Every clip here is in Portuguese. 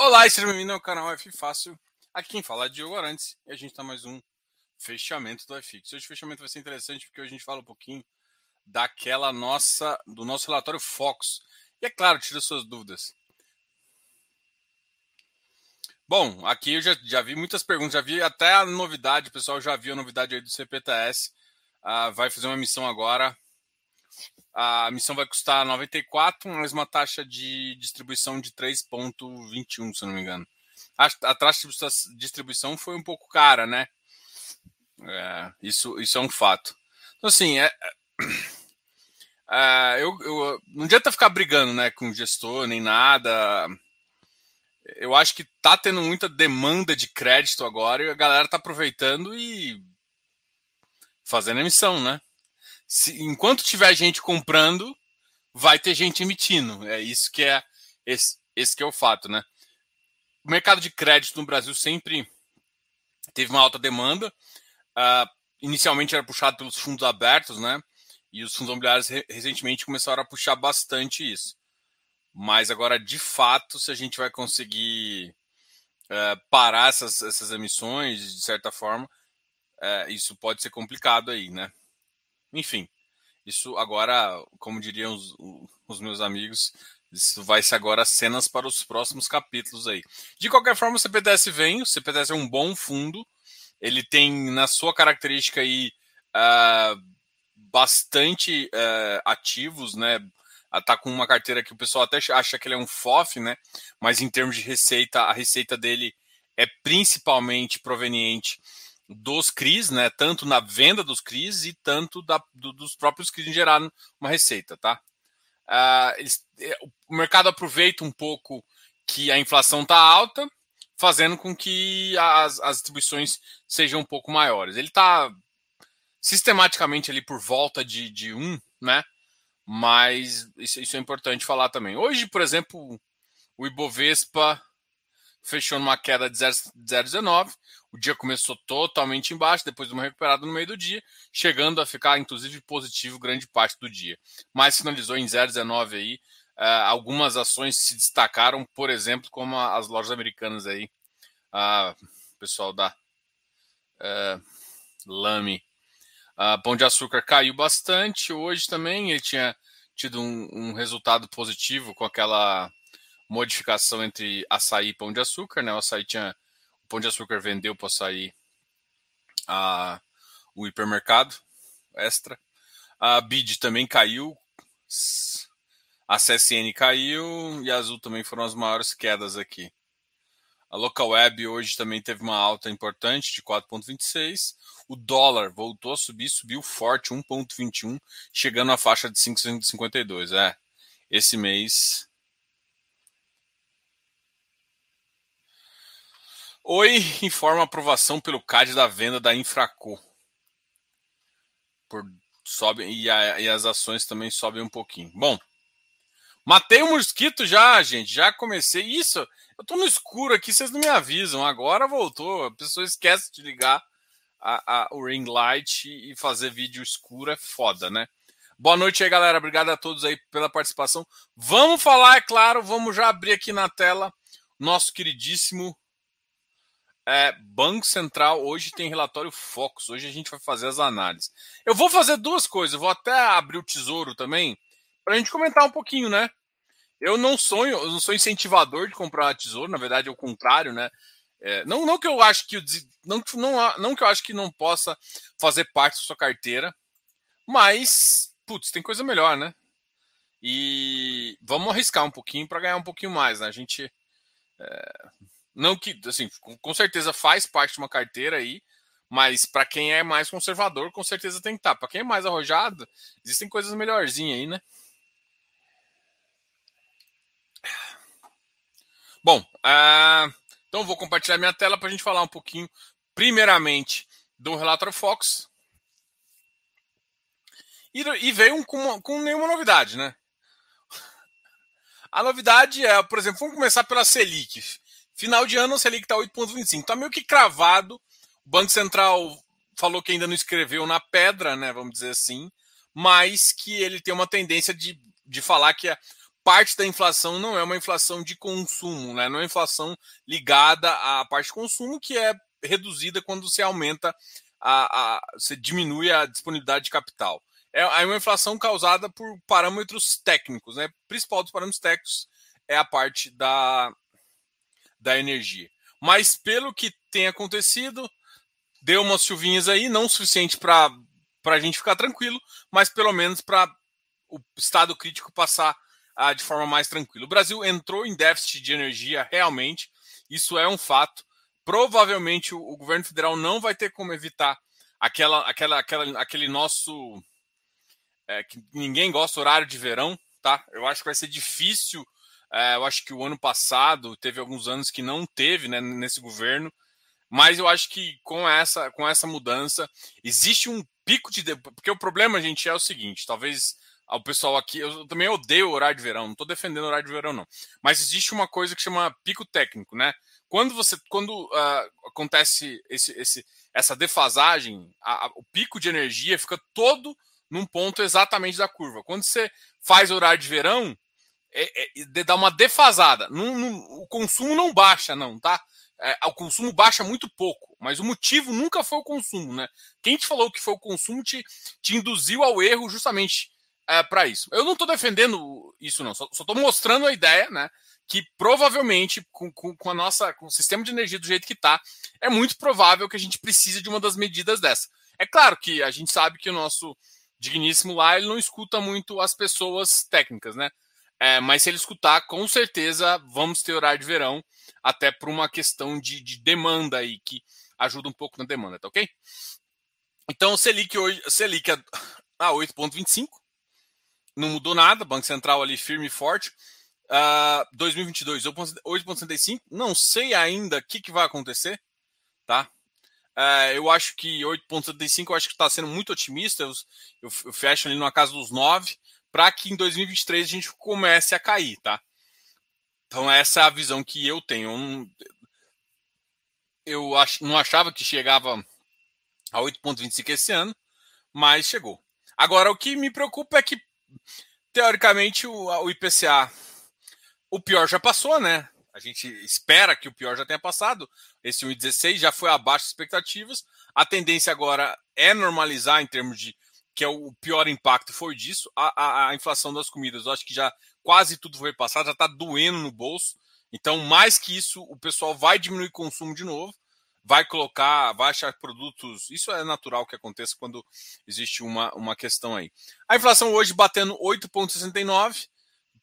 Olá, seja bem-vindo ao canal F Fácil. Aqui quem fala é Diogo Arantes e a gente está mais um fechamento do FX. Hoje o fechamento vai ser interessante porque hoje a gente fala um pouquinho daquela nossa, do nosso relatório Fox. E é claro, tira suas dúvidas. Bom, aqui eu já, já vi muitas perguntas, já vi até a novidade, o pessoal já viu a novidade aí do CPTS. Ah, vai fazer uma missão agora a missão vai custar 94, mais uma taxa de distribuição de 3,21, se não me engano. A, a, taxa de distribuição foi um pouco cara, né? É, isso, isso é um fato. Então, assim, é, é, eu, eu, não adianta ficar brigando né, com o gestor nem nada. Eu acho que tá tendo muita demanda de crédito agora e a galera tá aproveitando e fazendo emissão, né? Se, enquanto tiver gente comprando, vai ter gente emitindo. É isso que é esse, esse que é o fato, né? O mercado de crédito no Brasil sempre teve uma alta demanda. Uh, inicialmente era puxado pelos fundos abertos, né? E os fundos imobiliários recentemente começaram a puxar bastante isso. Mas agora, de fato, se a gente vai conseguir uh, parar essas, essas emissões, de certa forma, uh, isso pode ser complicado aí, né? Enfim, isso agora, como diriam os, os meus amigos, isso vai ser agora cenas para os próximos capítulos aí. De qualquer forma, o CPTS vem, o CPTS é um bom fundo, ele tem na sua característica aí uh, bastante uh, ativos, né? Tá com uma carteira que o pessoal até acha que ele é um FOF, né? Mas em termos de receita, a receita dele é principalmente proveniente dos CRIs, né? Tanto na venda dos CRIs e tanto da, do, dos próprios CRIs em gerar uma receita, tá? Uh, eles, é, o mercado aproveita um pouco que a inflação está alta, fazendo com que as, as distribuições sejam um pouco maiores. Ele está sistematicamente ali por volta de, de um, né? Mas isso, isso é importante falar também. Hoje, por exemplo, o Ibovespa fechou numa queda de 0,19. O dia começou totalmente embaixo, depois de uma recuperada no meio do dia, chegando a ficar, inclusive, positivo grande parte do dia. Mas finalizou em 0,19 aí. Uh, algumas ações se destacaram, por exemplo, como as lojas americanas aí. Uh, pessoal da uh, Lame. Uh, Pão de Açúcar caiu bastante hoje também. Ele tinha tido um, um resultado positivo com aquela modificação entre açaí e pão de açúcar, né? O açaí tinha. Pão de açúcar vendeu para açaí a, o hipermercado extra. A BID também caiu. A CSN caiu e a Azul também foram as maiores quedas aqui. A Local Web hoje também teve uma alta importante de 4,26. O dólar voltou a subir, subiu forte, 1,21, chegando à faixa de 5,52. É, esse mês Oi informa aprovação pelo CAD da venda da Infraco. Por, sobe, e, a, e, as ações também sobem um pouquinho. Bom, matei o mosquito já, gente. Já comecei. Isso, eu tô no escuro aqui, vocês não me avisam. Agora voltou. A pessoa esquece de ligar a, a, o ring light e fazer vídeo escuro é foda, né? Boa noite aí, galera. Obrigado a todos aí pela participação. Vamos falar, é claro, vamos já abrir aqui na tela nosso queridíssimo é, Banco Central hoje tem relatório Focus. Hoje a gente vai fazer as análises. Eu vou fazer duas coisas. Eu vou até abrir o tesouro também para a gente comentar um pouquinho, né? Eu não sonho, eu não sou incentivador de comprar tesouro. Na verdade, é o contrário, né? É, não, não que eu acho que não, não, não que eu acho que não possa fazer parte da sua carteira, mas putz, tem coisa melhor, né? E vamos arriscar um pouquinho para ganhar um pouquinho mais, né? A gente é, não que, assim, com certeza faz parte de uma carteira aí, mas para quem é mais conservador, com certeza tem que estar. Tá. Para quem é mais arrojado, existem coisas melhorzinhas aí, né? Bom, uh, então vou compartilhar minha tela para a gente falar um pouquinho, primeiramente, do relatório Fox. E, e veio com, com nenhuma novidade, né? A novidade é, por exemplo, vamos começar pela Selic. Final de ano, a Selic está 8,25. Está meio que cravado. O Banco Central falou que ainda não escreveu na pedra, né? Vamos dizer assim, mas que ele tem uma tendência de, de falar que a parte da inflação não é uma inflação de consumo, né? não é inflação ligada à parte de consumo, que é reduzida quando você aumenta, a, a você diminui a disponibilidade de capital. É, é uma inflação causada por parâmetros técnicos, né? O principal dos parâmetros técnicos é a parte da, da energia. Mas pelo que tem acontecido, deu umas chuvinhas aí, não o suficiente para a gente ficar tranquilo, mas pelo menos para o estado crítico passar ah, de forma mais tranquila. O Brasil entrou em déficit de energia realmente, isso é um fato. Provavelmente o, o governo federal não vai ter como evitar aquela, aquela, aquela, aquele nosso é, que ninguém gosta horário de verão, tá? Eu acho que vai ser difícil. É, eu acho que o ano passado teve alguns anos que não teve, né, nesse governo. Mas eu acho que com essa, com essa mudança existe um pico de porque o problema, gente, é o seguinte. Talvez o pessoal aqui, eu também odeio horário de verão, não estou defendendo horário de verão, não. Mas existe uma coisa que chama pico técnico, né? Quando você, quando uh, acontece esse, esse, essa defasagem, a, a, o pico de energia fica todo num ponto exatamente da curva. Quando você faz horário de verão, é, é, uma defasada. Não, não, o consumo não baixa, não, tá? É, o consumo baixa muito pouco, mas o motivo nunca foi o consumo, né? Quem te falou que foi o consumo te, te induziu ao erro justamente é, para isso. Eu não estou defendendo isso, não, só estou mostrando a ideia, né? Que provavelmente, com, com, com, a nossa, com o sistema de energia do jeito que está, é muito provável que a gente precise de uma das medidas dessa. É claro que a gente sabe que o nosso digníssimo lá, ele não escuta muito as pessoas técnicas, né? É, mas se ele escutar, com certeza vamos ter horário de verão, até por uma questão de, de demanda aí, que ajuda um pouco na demanda, tá ok? Então, o Selic hoje, Selic a, a 8,25, não mudou nada, Banco Central ali firme e forte. Uh, 2022, 8,65, não sei ainda o que, que vai acontecer, tá? Uh, eu acho que 8,75 eu acho que está sendo muito otimista. Eu, eu, eu, fecho ali na casa dos 9 para que em 2023 a gente comece a cair, tá? Então essa é a visão que eu tenho. Eu não, achava que chegava a 8,25 esse ano, mas chegou. Agora o que me preocupa é que teoricamente o, o IPCA, o pior já passou, né? A gente espera que o pior já tenha passado. Esse 1,16 já foi abaixo das expectativas. A tendência agora é normalizar em termos de que é o pior impacto foi disso. A, a, a inflação das comidas, eu acho que já quase tudo foi passado, já está doendo no bolso. Então, mais que isso, o pessoal vai diminuir o consumo de novo vai colocar, vai achar produtos. Isso é natural que aconteça quando existe uma, uma questão aí. A inflação hoje batendo 8,69,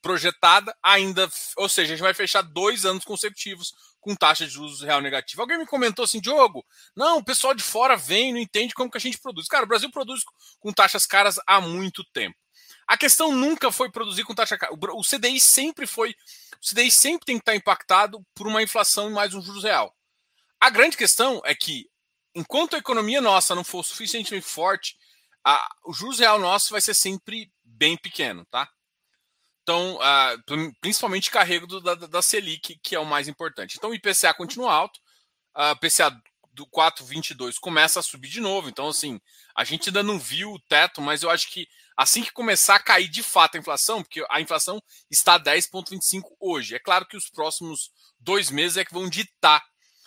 projetada ainda, ou seja, a gente vai fechar dois anos consecutivos com taxa de juros real negativa. Alguém me comentou assim, Diogo, não, o pessoal de fora vem, não entende como que a gente produz. Cara, o Brasil produz com taxas caras há muito tempo. A questão nunca foi produzir com taxa cara. O CDI sempre foi. O CDI sempre tem que estar impactado por uma inflação e mais um juros real. A grande questão é que, enquanto a economia nossa não for suficientemente forte, a, o juros real nosso vai ser sempre bem pequeno, tá? Então, principalmente carrego do, da, da Selic, que é o mais importante. Então, o IPCA continua alto, a IPCA do 4,22 começa a subir de novo. Então, assim, a gente ainda não viu o teto, mas eu acho que assim que começar a cair de fato a inflação, porque a inflação está 10,25 hoje. É claro que os próximos dois meses é que vão ditar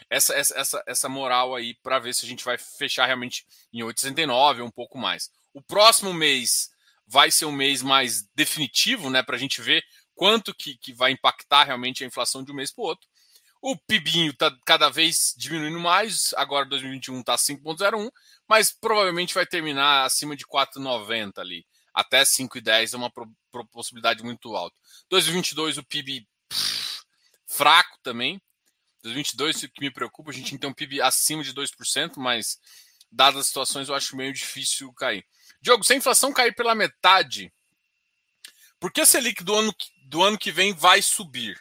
essa, essa, essa moral aí para ver se a gente vai fechar realmente em 8,69 ou um pouco mais. O próximo mês vai ser um mês mais definitivo, né, para a gente ver quanto que, que vai impactar realmente a inflação de um mês para o outro. O PIBinho está cada vez diminuindo mais, agora 2021 está 5,01, mas provavelmente vai terminar acima de 4,90 ali. Até 5,10 é uma pro, pro, possibilidade muito alta. 2022 o PIB pff, fraco também, 2022, o que me preocupa, a gente tem um PIB acima de 2%, mas dadas as situações eu acho meio difícil cair. Diogo, se a inflação cair pela metade, por que a Selic do ano, do ano que vem vai subir?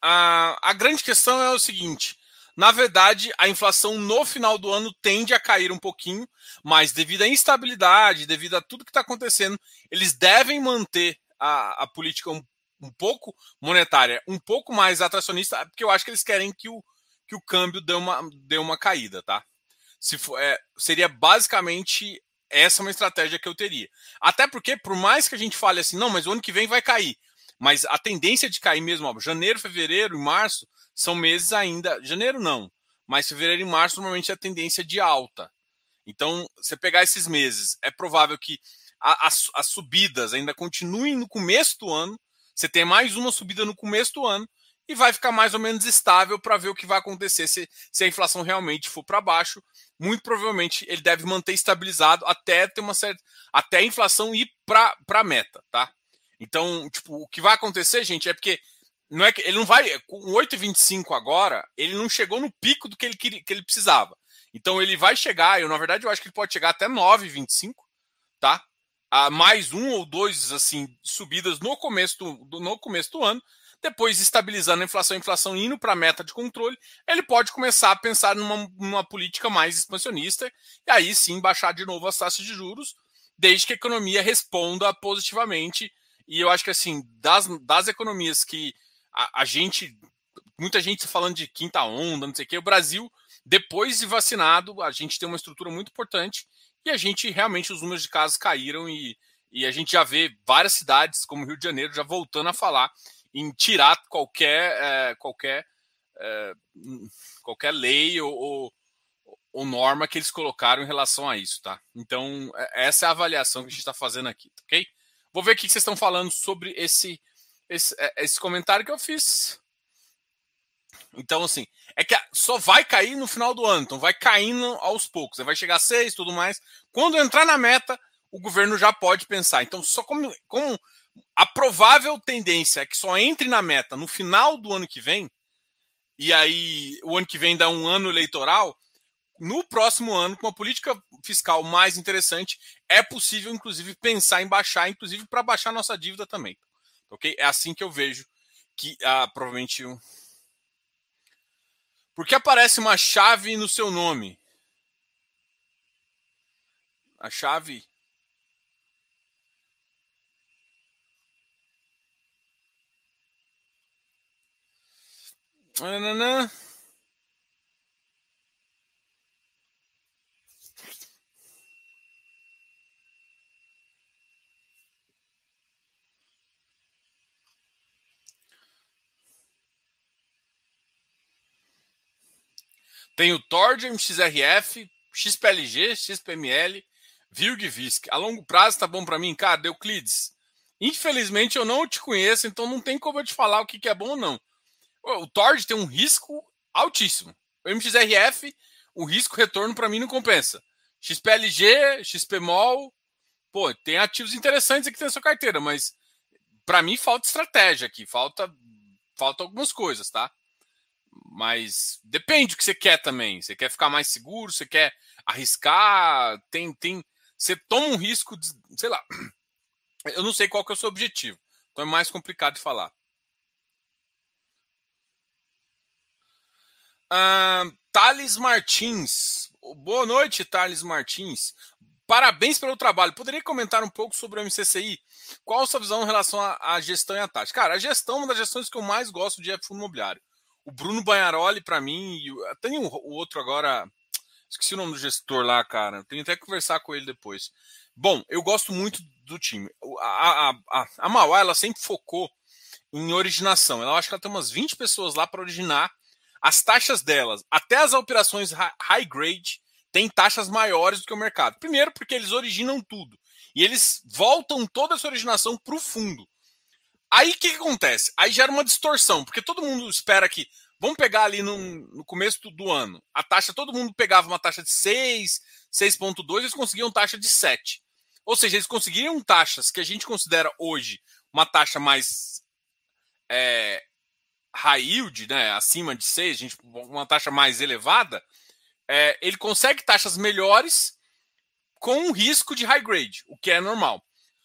A, a grande questão é o seguinte: na verdade, a inflação no final do ano tende a cair um pouquinho, mas devido à instabilidade, devido a tudo que está acontecendo, eles devem manter a, a política um um pouco monetária, um pouco mais atracionista, porque eu acho que eles querem que o, que o câmbio dê uma, dê uma caída, tá? Se for, é, seria basicamente essa uma estratégia que eu teria. Até porque, por mais que a gente fale assim, não, mas o ano que vem vai cair. Mas a tendência de cair mesmo, ó, janeiro, fevereiro e março são meses ainda. Janeiro não, mas fevereiro e março normalmente é a tendência de alta. Então, você pegar esses meses, é provável que a, as, as subidas ainda continuem no começo do ano. Você tem mais uma subida no começo do ano e vai ficar mais ou menos estável para ver o que vai acontecer se, se a inflação realmente for para baixo. Muito provavelmente ele deve manter estabilizado até ter uma certa até a inflação ir para a meta, tá? Então, tipo, o que vai acontecer, gente, é porque não é que ele não vai com 8,25 agora, ele não chegou no pico do que ele que ele precisava. Então ele vai chegar, eu na verdade eu acho que ele pode chegar até 9,25, tá? A mais um ou dois assim subidas no começo do, no começo do ano depois estabilizando a inflação, a inflação indo para a meta de controle, ele pode começar a pensar numa, numa, política mais expansionista e aí sim baixar de novo as taxas de juros, desde que a economia responda positivamente. E eu acho que assim, das, das economias que a, a gente, muita gente falando de quinta onda, não sei o que, o Brasil, depois de vacinado, a gente tem uma estrutura muito importante e a gente realmente os números de casos caíram e, e a gente já vê várias cidades, como Rio de Janeiro, já voltando a falar em tirar qualquer é, qualquer é, qualquer lei ou, ou, ou, norma que eles colocaram em relação a isso, tá? Então é, essa é a avaliação que a gente está fazendo aqui, tá ok? Vou ver o que vocês estão falando sobre esse, esse esse comentário que eu fiz. Então assim é que só vai cair no final do ano, então vai caindo aos poucos, vai chegar a seis, tudo mais. Quando entrar na meta, o governo já pode pensar. Então só como, como a provável tendência é que só entre na meta no final do ano que vem, e aí o ano que vem dá um ano eleitoral. No próximo ano, com uma política fiscal mais interessante, é possível, inclusive, pensar em baixar, inclusive para baixar nossa dívida também. Ok? É assim que eu vejo que ah, provavelmente. Porque aparece uma chave no seu nome. A chave Nananã. Tem o Tord, MXRF, XPLG, XPML, Virg Visc. A longo prazo tá bom para mim, cara, Euclides. Infelizmente eu não te conheço, então não tem como eu te falar o que, que é bom ou não. O Tord tem um risco altíssimo. O MXRF, o risco retorno para mim não compensa. XPLG, XPMOL, pô, tem ativos interessantes aqui na sua carteira, mas para mim falta estratégia aqui, falta falta algumas coisas, tá? Mas depende do que você quer também. Você quer ficar mais seguro, você quer arriscar, tem tem você toma um risco, de, sei lá. Eu não sei qual que é o seu objetivo. Então é mais complicado de falar. Uh, Thales Martins. Boa noite, Thales Martins. Parabéns pelo trabalho. Poderia comentar um pouco sobre o MCCI? Qual a sua visão em relação à gestão e à tática? Cara, a gestão é uma das gestões que eu mais gosto de fundo imobiliário. O Bruno Banharoli, para mim, tem o um, outro agora. Esqueci o nome do gestor lá, cara. Tenho até que conversar com ele depois. Bom, eu gosto muito do time. A, a, a, a Mauá, ela sempre focou em originação. Ela acho que ela tem umas 20 pessoas lá para originar as taxas delas, até as operações high grade, têm taxas maiores do que o mercado. Primeiro, porque eles originam tudo. E eles voltam toda essa originação para o fundo. Aí o que, que, acontece? Aí gera uma distorção, porque todo mundo espera que. Vamos pegar ali no, no começo do, do, ano. A taxa, todo mundo pegava uma taxa de 6, 6,2, eles conseguiam taxa de 7. Ou seja, eles conseguiriam taxas que a gente considera hoje uma taxa mais é, high yield, né, acima de 6, gente, uma taxa mais elevada, é, ele consegue taxas melhores com um risco de high grade, o que é normal.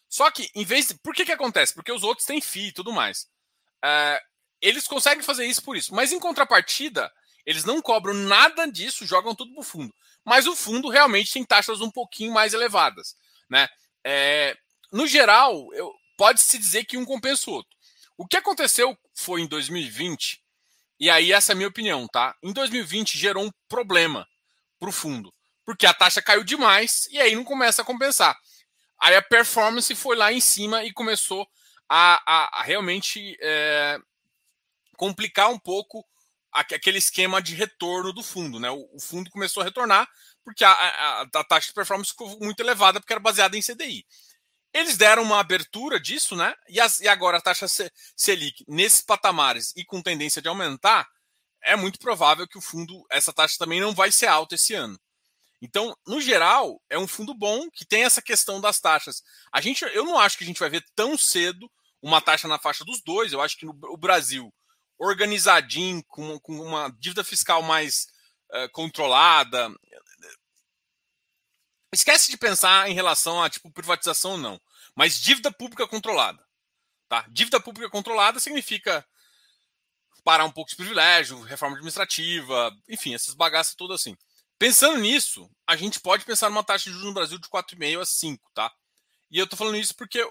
Só que, em vez de. Por que, que acontece? Porque os outros têm FII e tudo mais. É, eles conseguem fazer isso por isso. Mas em contrapartida, eles não cobram nada disso, jogam tudo pro fundo. Mas o fundo realmente tem taxas um pouquinho mais elevadas. Né? É, no geral, pode-se dizer que um compensa o outro. O que aconteceu foi em 2020, e aí essa é a minha opinião, tá? Em 2020 gerou um problema para o fundo. porque a taxa caiu demais e aí não começa a compensar. Aí a performance foi lá em cima e começou a, a, a realmente é, complicar um pouco aquele esquema de retorno do fundo. Né? O, fundo começou a retornar porque a, a, a, taxa de performance ficou muito elevada porque era baseada em CDI. Eles deram uma abertura disso, né? E, as, e agora a taxa Selic nesses patamares e com tendência de aumentar, é muito provável que o fundo, essa taxa também não vai ser alta esse ano. Então, no geral, é um fundo bom que tem essa questão das taxas. A gente, eu não acho que a gente vai ver tão cedo uma taxa na faixa dos dois. Eu acho que no o Brasil, organizadinho, com, com uma dívida fiscal mais uh, controlada. Esquece de pensar em relação a tipo privatização ou não, mas dívida pública controlada. Tá? Dívida pública controlada significa parar um pouco de privilégio, reforma administrativa, enfim, essas bagaças todas assim. Pensando nisso, a gente pode pensar numa taxa de juros no Brasil de 4,5 a 5, tá? E eu tô falando isso porque é,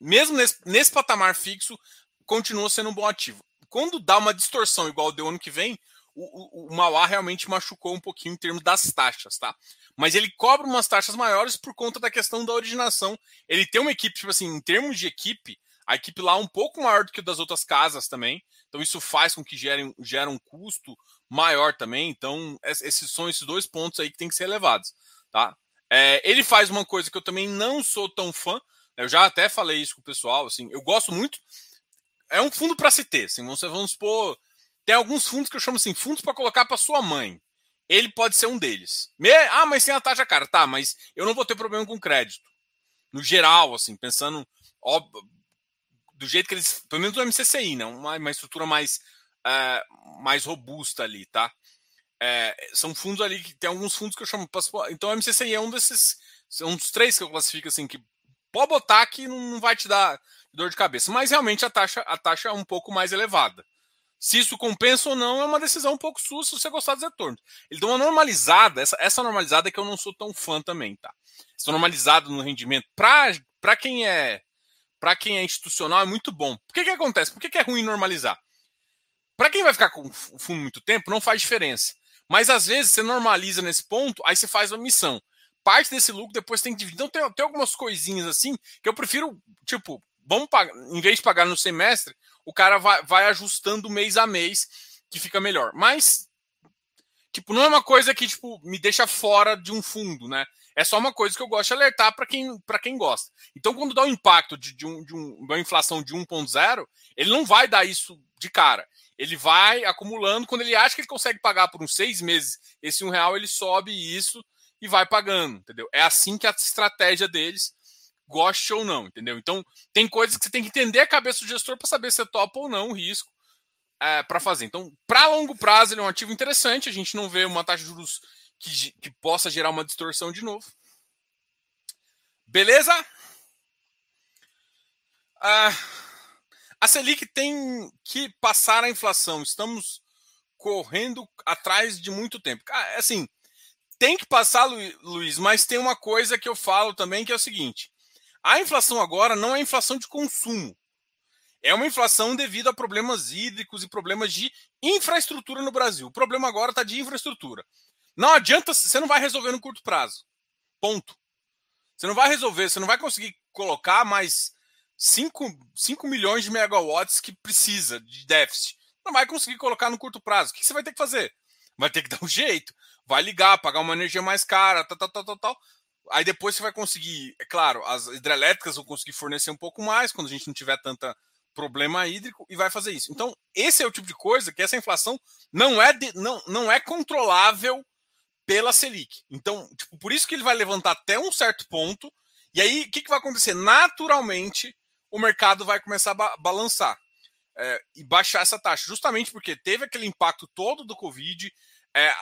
mesmo nesse, nesse patamar fixo, continua sendo um bom ativo. Quando dá uma distorção igual deu ano que vem, o, o, o Mauá realmente machucou um pouquinho em termos das taxas, tá? Mas ele cobra umas taxas maiores por conta da questão da originação. Ele tem uma equipe, tipo assim, em termos de equipe, a equipe lá é um pouco maior do que das outras casas também. Então isso faz com que gere, gere um custo maior também. Então esses são esses dois pontos aí que tem que ser levados, tá? É, ele faz uma coisa que eu também não sou tão fã. Eu já até falei isso com o pessoal. Assim, eu gosto muito. É um fundo para se ter. Assim, você vamos supor, tem alguns fundos que eu chamo assim, fundos para colocar para sua mãe. Ele pode ser um deles. Me... Ah, mas tem a taxa cara, tá? Mas eu não vou ter problema com crédito. No geral, assim, pensando do jeito que eles. Pelo menos do MCCI, né? Uma, uma estrutura mais, uh, mais robusta ali, tá? É, são fundos ali que tem alguns fundos que eu chamo. Então o MCCI é um desses. É um dos três que eu classifico assim, que pode botar que não vai te dar dor de cabeça. Mas realmente a taxa, a taxa é um pouco mais elevada. Se isso compensa ou não é uma decisão um pouco sua se você gostar dos retornos. Ele dá uma normalizada, essa, essa normalizada é que eu não sou tão fã também, tá? Essa normalizada no rendimento, para quem é para quem é institucional, é muito bom. Por que, que acontece? Por que, que é ruim normalizar? Para quem vai ficar com o fundo muito tempo, não faz diferença. Mas às vezes você normaliza nesse ponto, aí você faz uma missão. Parte desse lucro depois tem que dividir. Então tem, tem algumas coisinhas assim que eu prefiro, tipo, vamos pagar, em vez de pagar no semestre, o cara vai, vai ajustando mês a mês, que fica melhor. Mas, tipo, não é uma coisa que, tipo, me deixa fora de um fundo, né? É só uma coisa que eu gosto de alertar para quem, quem gosta. Então, quando dá um impacto de, de, um, de um, uma inflação de 1,0, ele não vai dar isso de cara. Ele vai acumulando. Quando ele acha que ele consegue pagar por uns seis meses esse um real, ele sobe isso e vai pagando, entendeu? É assim que a estratégia deles, goste ou não, entendeu? Então, tem coisas que você tem que entender a cabeça do gestor para saber se é topa ou não o risco é, para fazer. Então, para longo prazo, ele é um ativo interessante. A gente não vê uma taxa de juros que, que possa gerar uma distorção de novo. Beleza? Ah, a Selic tem que passar a inflação. Estamos correndo atrás de muito tempo. Ah, assim, tem que passar, Luiz, mas tem uma coisa que eu falo também que é o seguinte: a inflação agora não é inflação de consumo. É uma inflação devido a problemas hídricos e problemas de infraestrutura no Brasil. O problema agora está de infraestrutura. Não adianta, você não vai resolver no curto prazo. Ponto. Você não vai resolver, você não vai conseguir colocar mais 5, 5 milhões de megawatts que precisa de déficit. Não vai conseguir colocar no curto prazo. O que você vai ter que fazer? Vai ter que dar um jeito. Vai ligar, pagar uma energia mais cara, tal, tal, tal, tal, tal. Aí depois você vai conseguir, é claro, as hidrelétricas vão conseguir fornecer um pouco mais quando a gente não tiver tanta problema hídrico e vai fazer isso. Então, esse é o tipo de coisa que essa inflação não é, de, não, não é controlável pela Selic. Então, tipo, por isso que ele vai levantar até um certo ponto. E aí, o que, que vai acontecer? Naturalmente, o mercado vai começar a ba balançar é, e baixar essa taxa, justamente porque teve aquele impacto todo do Covid. É,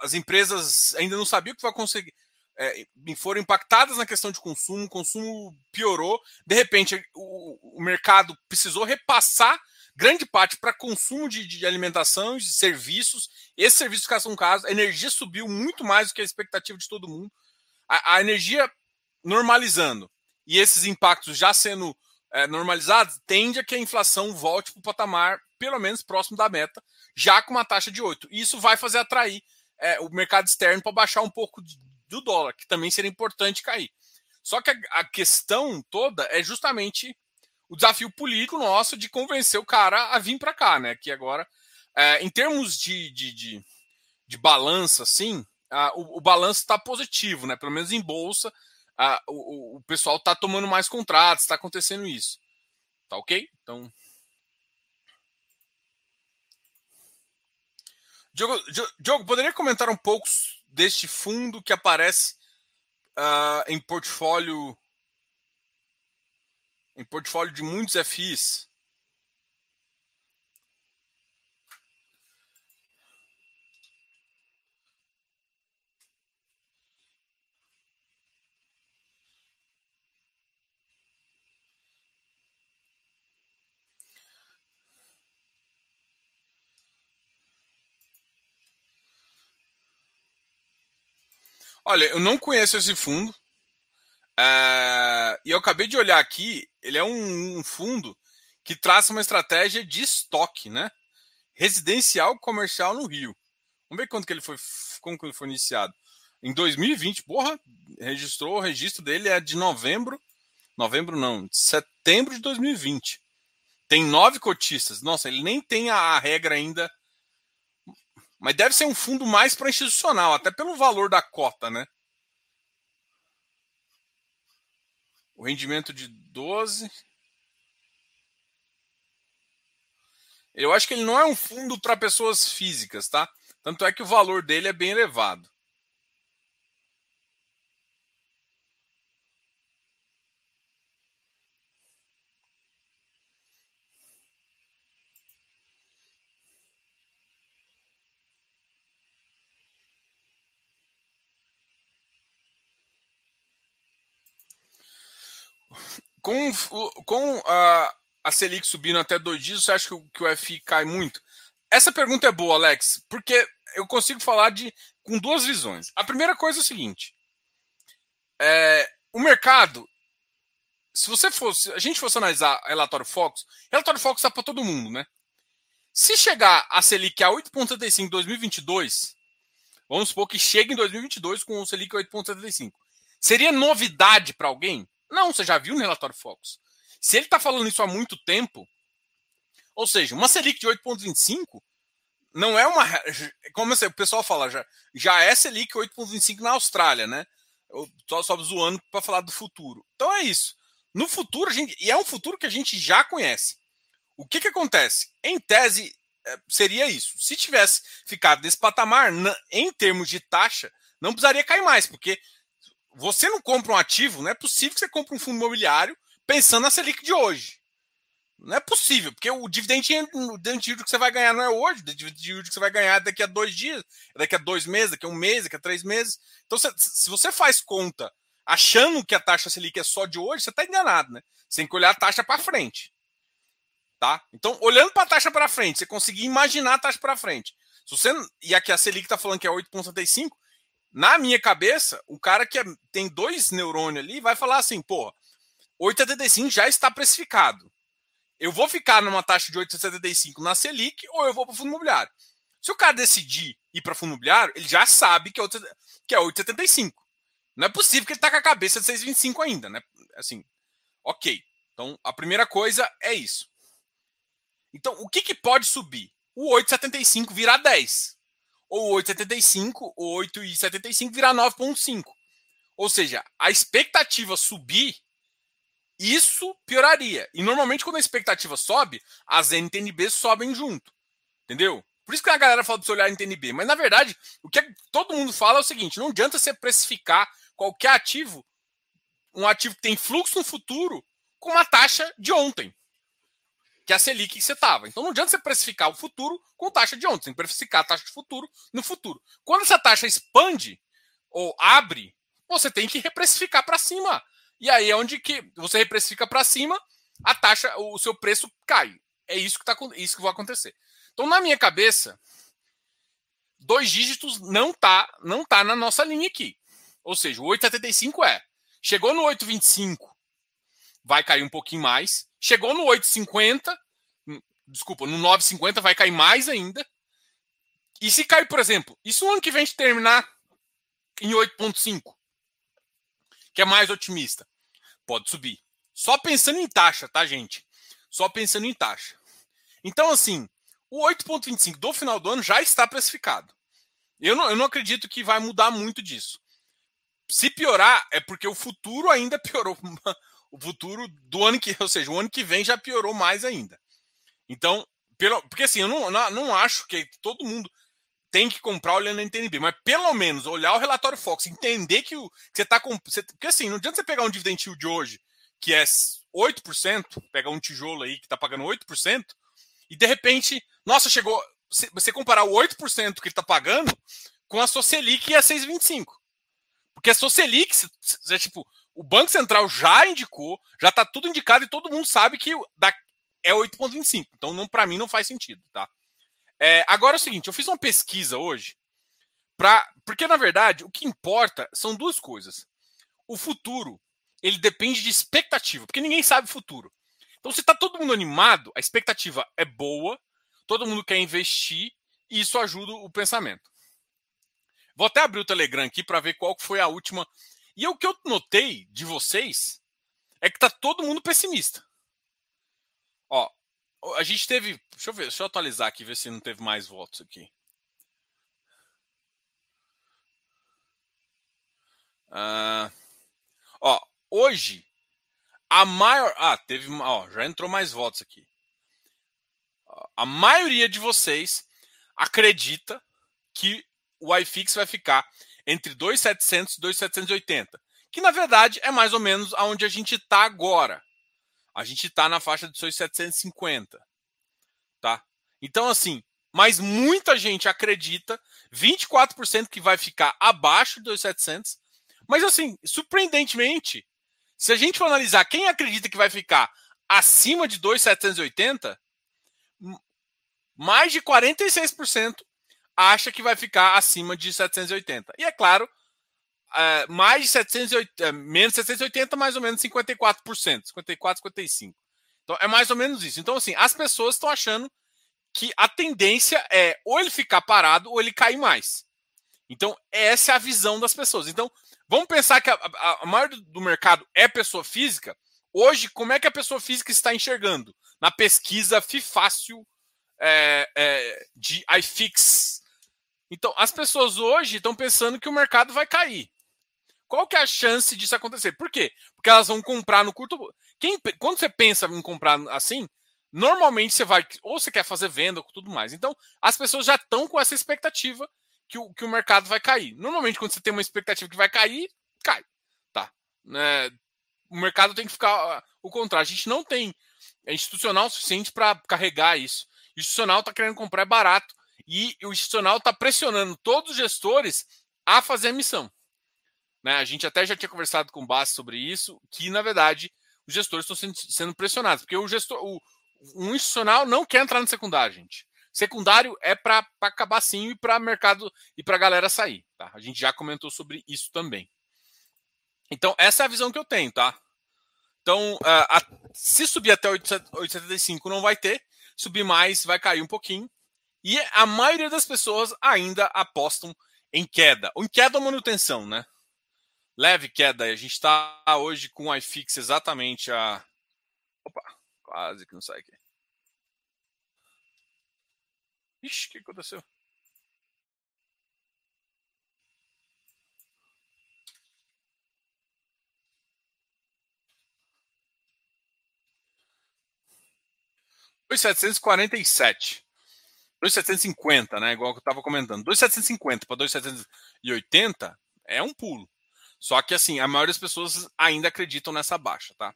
as empresas ainda não sabiam o que vai conseguir. É, foram impactadas na questão de consumo, o consumo piorou. De repente, o, o mercado precisou repassar grande parte para consumo de, de alimentação de serviços. Esses serviços ficaram são casos, a energia subiu muito mais do que a expectativa de todo mundo. A, a energia normalizando e esses impactos já sendo é, normalizados, tende a que a inflação volte para o patamar pelo menos próximo da meta, já com uma taxa de 8. E isso vai fazer atrair é, o mercado externo para baixar um pouco do dólar, que também seria importante cair. Só que a, a questão toda é justamente o desafio político nosso de convencer o cara a vir para cá, né? Que agora, é, em termos de, de, de, de balança, assim, a, o, o balanço está positivo, né? Pelo menos em bolsa, a, o, o pessoal está tomando mais contratos, está acontecendo isso. Tá ok? Então. Diogo, Diogo, poderia comentar um pouco deste fundo que aparece uh, em portfólio em portfólio de muitos FIs? Olha, eu não conheço esse fundo. É... E eu acabei de olhar aqui, ele é um, um, fundo que traça uma estratégia de estoque, né? Residencial comercial no Rio. Vamos ver quando que ele foi, como que ele foi iniciado. Em 2020, porra, registrou, o registro dele é de novembro, novembro não, setembro de 2020. Tem nove cotistas. Nossa, ele nem tem a, a regra ainda mas deve ser um fundo mais para institucional, até pelo valor da cota, né? O rendimento de 12. Eu acho que ele não é um fundo para pessoas físicas, tá? Tanto é que o valor dele é bem elevado. Com, com a, a Selic subindo até dois dias, você acha que o, que o FI cai muito? Essa pergunta é boa, Alex, porque eu consigo falar de com duas visões. A primeira coisa é o seguinte: é, o mercado, se você fosse, a gente fosse analisar relatório Fox, relatório Fox está para todo mundo, né? Se chegar a Selic a 8,35 em 2022, vamos supor que chegue em 2022 com o Selic 8,35, seria novidade para alguém? Não, você já viu no relatório Focus. Se ele está falando isso há muito tempo, ou seja, uma Selic de 8,25 não é uma. Como o pessoal fala, já, já é Selic 8,25 na Austrália, né? Eu tô só zoando para falar do futuro. Então é isso. No futuro, a gente, e é um futuro que a gente já conhece. O que, que acontece? Em tese, é, seria isso. Se tivesse ficado nesse patamar, em termos de taxa, não precisaria cair mais, porque você não compra um ativo, não é possível que você compre um fundo imobiliário pensando na Selic de hoje. Não é possível, porque o dividend, o dividend que você vai ganhar não é hoje, o dividend que você vai ganhar daqui a dois dias, daqui a dois meses, daqui a um mês, daqui a três meses. Então, se você faz conta achando que a taxa Selic é só de hoje, você está enganado, né? Você tem que olhar a taxa para frente. Tá? Então, olhando para a taxa para frente, você conseguir imaginar a taxa para frente. Se você, e aqui a Selic está falando que é 8,75, na minha cabeça, o cara que é, tem dois neurônios ali vai falar assim, pô, 8,75 já está precificado. Eu vou ficar numa taxa de 8,75 na Selic ou eu vou para o fundo imobiliário. Se o cara decidir ir para fundo imobiliário, ele já sabe que é 8,75. Não é possível que ele está com a cabeça de 6,25 ainda, né? Assim, ok. Então, a primeira coisa é isso. Então, o que, que pode subir? O 8,75 virar 10 ou 8,75 ou 8,75 virar 9,5. Ou seja, a expectativa subir, isso pioraria. E normalmente quando a expectativa sobe, as NTNBs sobem junto. Entendeu? Por isso que a galera fala para você olhar NTNB. Mas na verdade, o que todo mundo fala é o seguinte: não adianta você precificar qualquer ativo, um ativo que tem fluxo no futuro, com uma taxa de ontem que é a Selic que você estava. Então não adianta você precificar o futuro com taxa de ontem, tem que precificar a taxa de futuro no futuro. Quando essa taxa expande ou abre, você tem que reprecificar para cima. E aí é onde que você reprecifica para cima, a taxa, o seu preço cai. É isso que, tá, isso que vai acontecer. Então, na minha cabeça, dois dígitos não tá, não tá na nossa linha aqui. Ou seja, o 8,75 é. Chegou no 8,25, vai cair um pouquinho mais. Chegou no 8,50, desculpa, no 9,50 vai cair mais ainda. E se cair, por exemplo, e se o ano que vem terminar em 8,5, que é mais otimista, pode subir. Só pensando em taxa, tá, gente? Só pensando em taxa. Então, assim, o 8,25 do final do ano já está precificado. Eu não, eu não acredito que vai mudar muito disso. Se piorar, é porque o futuro ainda piorou. O futuro do ano que, ou seja, o ano que vem já piorou mais ainda. Então, pelo, porque assim, eu não, não, não acho que todo mundo tem que comprar olhando na NTNB, mas pelo menos olhar o relatório Fox, entender que, o, que você está com. Você, porque assim, não adianta você pegar um dividend yield de hoje, que é 8%, pegar um tijolo aí que está pagando 8%, e de repente, nossa, chegou. Você comparar o 8% que ele está pagando com a Socielic e a 6,25%. Porque a Socielic, é tipo, o Banco Central já indicou, já está tudo indicado e todo mundo sabe que é 8,25. Então, para mim, não faz sentido, tá? É, agora é o seguinte, eu fiz uma pesquisa hoje, pra, porque na verdade o que importa são duas coisas. O futuro, ele depende de expectativa, porque ninguém sabe o futuro. Então, se está todo mundo animado, a expectativa é boa, todo mundo quer investir e isso ajuda o pensamento. Vou até abrir o Telegram aqui para ver qual foi a última. E o que eu notei de vocês é que tá todo mundo pessimista. Ó, a gente teve. Deixa eu ver, deixa eu atualizar aqui, ver se não teve mais votos aqui. Uh, ó, hoje, a maior. Ah, teve. Ó, já entrou mais votos aqui. A maioria de vocês acredita que o iFix vai ficar entre 2.700 e 2.780, que na verdade é mais ou menos aonde a gente está agora. A gente está na faixa de 2.750, tá? Então assim, mas muita gente acredita, 24% que vai ficar abaixo de 2.700, mas assim, surpreendentemente, se a gente for analisar quem acredita que vai ficar acima de 2.780, mais de 46% acha que vai ficar acima de 780. E é claro, é, mais de 780, é, menos 780, mais ou menos 54%, 54, 55%. Então é mais ou menos isso. Então, assim, as pessoas estão achando que a tendência é ou ele ficar parado ou ele cair mais. Então, essa é a visão das pessoas. Então, vamos pensar que a, a, a maioria do mercado é pessoa física. Hoje, como é que a pessoa física está enxergando? Na pesquisa FIFácil é, é, de iFix. Então, as pessoas hoje estão pensando que o mercado vai cair. Qual que é a chance disso acontecer? Por quê? Porque elas vão comprar no curto. Quem, quando você pensa em comprar assim, normalmente você vai. Ou você quer fazer venda ou tudo mais. Então, as pessoas já estão com essa expectativa que o, que o mercado vai cair. Normalmente, quando você tem uma expectativa que vai cair, cai. Tá? É, o mercado tem que ficar o contrário. A gente não tem é institucional suficiente para carregar isso. O institucional está querendo comprar barato e o institucional está pressionando todos os gestores a fazer a missão. Né? A gente até já tinha conversado com o Bass sobre isso, que na verdade os gestores estão sendo, sendo pressionados, porque o gestor, o, um institucional não quer entrar no secundário, gente. Secundário é para acabar sim e para mercado e para a galera sair. Tá? A gente já comentou sobre isso também. Então, essa é a visão que eu tenho, tá? Então, uh, a, se subir até 8,75 não vai ter, subir mais vai cair um pouquinho. E a maioria das pessoas ainda apostam em queda. Ou em queda ou manutenção, né? Leve queda. A gente está hoje com o iFix exatamente a. Opa, quase que não sai aqui. Ixi, o que aconteceu? E sete. 2,750, né? Igual que eu estava comentando. 2,750 para 2,780 é um pulo. Só que, assim, a maioria das pessoas ainda acreditam nessa baixa, tá?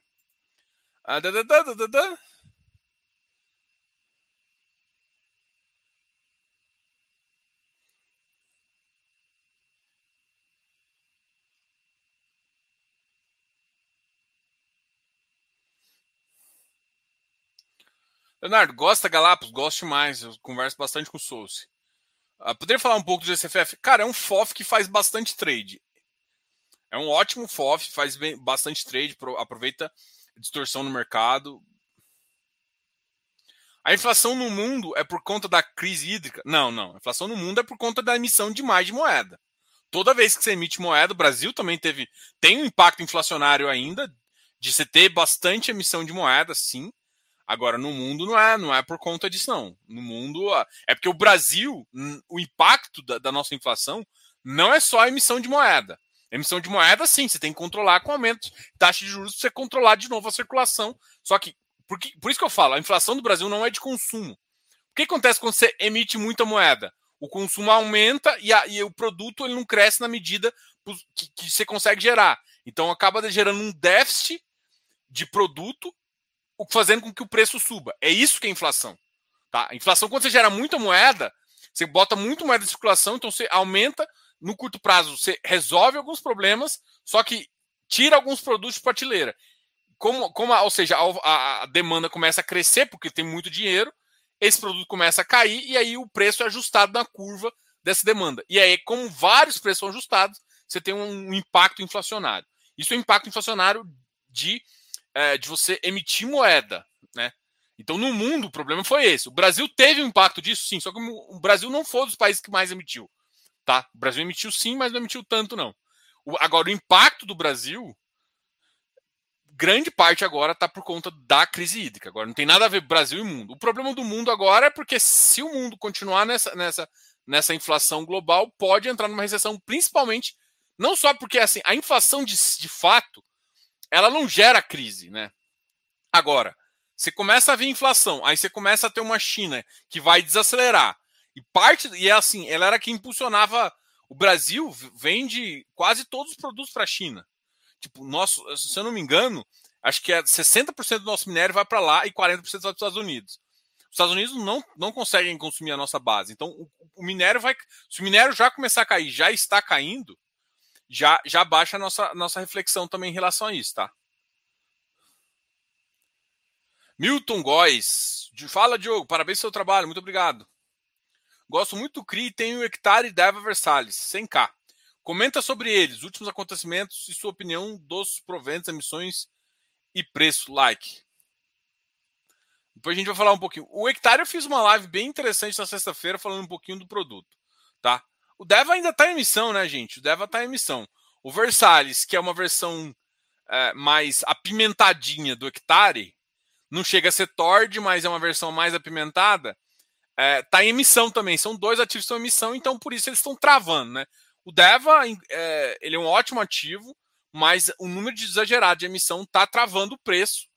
Ah, da, da, da, Leonardo, gosta Galápagos? Gosto mais. Eu converso bastante com o Souce. Uh, poderia falar um pouco do GCFF? Cara, é um FOF que faz bastante trade. É um ótimo FOF, faz bem, bastante trade, aproveita distorção no mercado. A inflação no mundo é por conta da crise hídrica? Não, não. A inflação no mundo é por conta da emissão de mais de moeda. Toda vez que você emite moeda, o Brasil também teve tem um impacto inflacionário ainda de você ter bastante emissão de moeda, sim. Agora no mundo não é, não é por conta disso não. No mundo é porque o Brasil, o impacto da, da nossa inflação não é só a emissão de moeda. emissão de moeda, sim, você tem que controlar com aumento de taxa de juros para você controlar de novo a circulação. Só que por, que, por isso que eu falo, a inflação do Brasil não é de consumo. O que acontece quando você emite muita moeda? O consumo aumenta e, a, e o produto ele não cresce na medida que, que você consegue gerar. Então acaba gerando um déficit de produto, fazendo com que o preço suba. É isso que é inflação. Tá? Inflação, quando você gera muita moeda, você bota muito moeda em circulação, então você aumenta, no curto prazo, você resolve alguns problemas, só que tira alguns produtos de prateleira como, como ou seja, a, a, demanda começa a crescer porque tem muito dinheiro, esse produto começa a cair e aí o preço é ajustado na curva dessa demanda. E aí, como vários preços são ajustados, você tem um impacto inflacionário. Isso é um impacto inflacionário de, é, de você emitir moeda, né? Então, no mundo, o problema foi esse. O Brasil teve um impacto disso, sim, só que o Brasil não foi um dos países que mais emitiu. Tá? O Brasil emitiu sim, mas não emitiu tanto, não. O, agora, o impacto do Brasil grande parte agora está por conta da crise hídrica. Agora não tem nada a ver Brasil e mundo. O problema do mundo agora é porque se o mundo continuar nessa, nessa, nessa inflação global, pode entrar numa recessão, principalmente não só porque assim a inflação de, de fato ela não gera crise, né? Agora, você começa a ver inflação, aí você começa a ter uma China que vai desacelerar. E parte e é assim, ela era que impulsionava o Brasil vende quase todos os produtos para a China. Tipo, nosso, se eu não me engano, acho que é 60% do nosso minério vai para lá e 40% vai para os Estados Unidos. Os Estados Unidos não, não conseguem consumir a nossa base. Então, o, o, minério vai. Se o minério já começar a cair, já está caindo, já, já baixa a nossa, nossa reflexão também em relação a isso, tá? Milton Góes. Fala, Diogo. Parabéns pelo seu trabalho. Muito obrigado. Gosto muito do CRI e tenho o hectare Deva Versalhes, 100K. Comenta sobre eles, últimos acontecimentos e sua opinião dos proventos, emissões e preço. Like. Depois a gente vai falar um pouquinho. O Hectare eu fiz uma live bem interessante na sexta-feira falando um pouquinho do produto, tá? O Deva ainda está em emissão, né, gente? O Deva está em emissão. O Versalhes, que é uma versão é, mais apimentadinha do Hectare, não chega a ser Tord, mas é uma versão mais apimentada, está é, tá em emissão também. São dois ativos que estão em emissão, então por isso eles estão travando, né? O Deva é, ele é um ótimo ativo, mas o número de exagerado de emissão está travando o preço.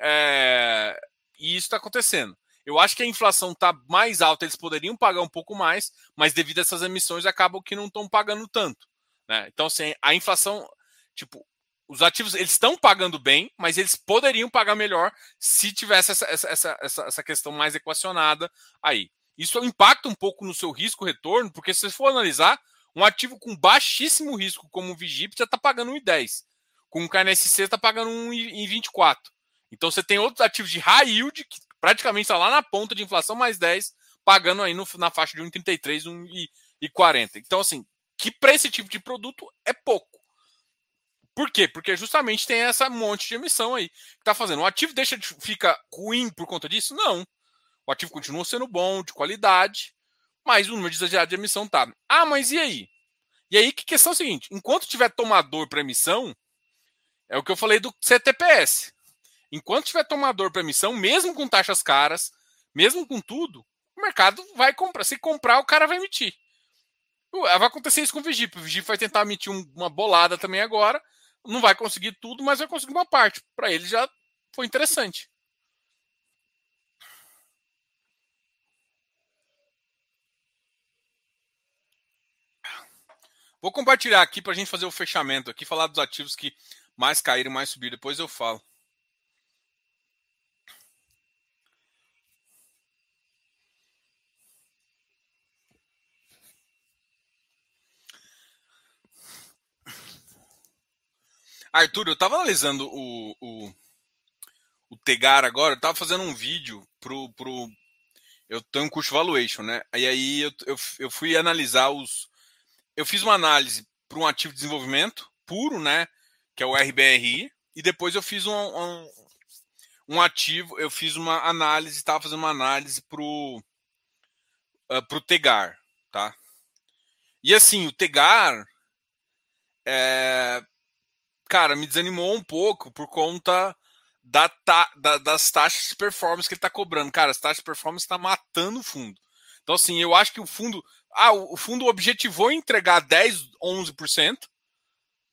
É, e isso está acontecendo. Eu acho que a inflação está mais alta, eles poderiam pagar um pouco mais, mas devido a essas emissões acabam que não estão pagando tanto. Né? Então, assim, a inflação, tipo, os ativos eles estão pagando bem, mas eles poderiam pagar melhor se tivesse essa, essa, essa, essa questão mais equacionada aí. Isso impacta um pouco no seu risco-retorno, porque se você for analisar, um ativo com baixíssimo risco, como o Vigip, já está pagando 1,10. Com o KNSC está pagando 1,24. Então você tem outros ativos de high yield, que praticamente está lá na ponta de inflação, mais 10, pagando aí no, na faixa de 1,33, 1,40. Então, assim, que para esse tipo de produto é pouco. Por quê? Porque justamente tem essa monte de emissão aí que está fazendo. O ativo deixa de fica ruim por conta disso? Não. O ativo continua sendo bom, de qualidade, mas o número de exagerado de emissão tá. Ah, mas e aí? E aí, que questão é a seguinte: enquanto tiver tomador para emissão, é o que eu falei do CTPS. Enquanto tiver tomador para emissão, mesmo com taxas caras, mesmo com tudo, o mercado vai comprar. Se comprar, o cara vai emitir. Vai acontecer isso com o Vigip. O Vigip vai tentar emitir uma bolada também agora. Não vai conseguir tudo, mas vai conseguir uma parte. Para ele já foi interessante. Vou compartilhar aqui para a gente fazer o fechamento aqui, falar dos ativos que mais caíram, mais subiram. Depois eu falo. Arthur, eu estava analisando o, o, o Tegar agora, eu estava fazendo um vídeo pro, pro. Eu tenho um curso valuation, né? E aí eu, eu, eu fui analisar os, eu fiz uma análise para um ativo de desenvolvimento puro, né? Que é o RBRI, e depois eu fiz um, um, um ativo, eu fiz uma análise, estava fazendo uma análise para o uh, pro Tegar, tá? E assim, o Tegar, é, cara, me desanimou um pouco por conta da, ta, da, das taxas de performance que ele está cobrando. Cara, as taxas de performance está matando o fundo. Então, assim, eu acho que o fundo. Ah, o fundo objetivou entregar 10, 11%,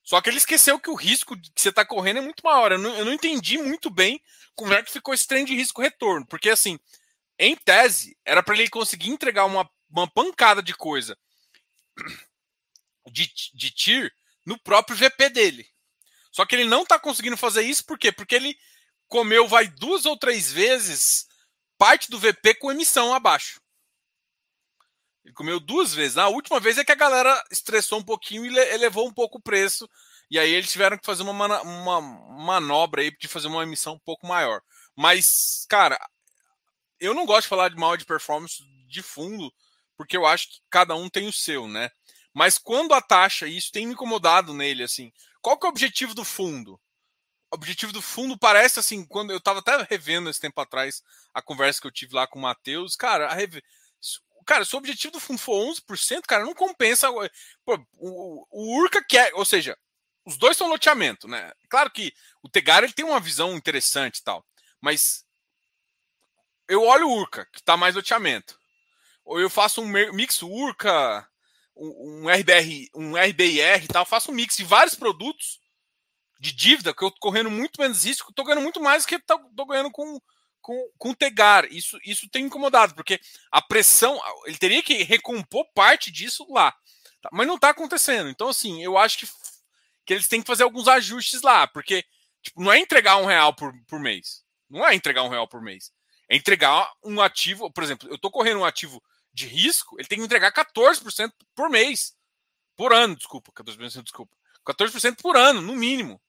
só que ele esqueceu que o risco que você está correndo é muito maior. Eu não, eu não, entendi muito bem como é que ficou esse trem de risco-retorno. Porque, assim, em tese, era para ele conseguir entregar uma, uma pancada de coisa de, de TIR no próprio VP dele. Só que ele não está conseguindo fazer isso, por quê? Porque ele comeu, vai duas ou três vezes parte do VP com emissão abaixo. Ele comeu duas vezes. A última vez é que a galera estressou um pouquinho e elevou um pouco o preço. E aí eles tiveram que fazer uma, uma manobra aí de fazer uma emissão um pouco maior. Mas, cara, eu não gosto de falar de mal de performance de fundo, porque eu acho que cada um tem o seu, né? Mas quando a taxa, isso tem me incomodado nele, assim, qual que é o objetivo do fundo? O objetivo do fundo parece assim, quando eu estava até revendo esse tempo atrás a conversa que eu tive lá com o Matheus, cara, a reve... cara, se o objetivo do fundo for 11%, cara, não compensa. Pô, o, o Urca quer, ou seja, os dois são loteamento, né? Claro que o Tegar ele tem uma visão interessante e tal, mas eu olho o Urca, que está mais loteamento. Ou eu faço um mix Urca, um, RBR, um RBIR e tal, faço um mix de vários produtos de dívida, que eu tô correndo muito menos risco, tô ganhando muito mais do que tô, tô ganhando com, com, com Tegar. Isso, isso tem incomodado, porque a pressão, ele teria que recompor parte disso lá. Tá? Mas não está acontecendo. Então, assim, eu acho que, que eles têm que fazer alguns ajustes lá, porque tipo, não é entregar um real por, por mês. Não é entregar um real por mês. É entregar um ativo, por exemplo, eu estou correndo um ativo de risco, ele tem que entregar 14% por mês. Por ano, desculpa. 14%, desculpa. 14% por ano, no mínimo.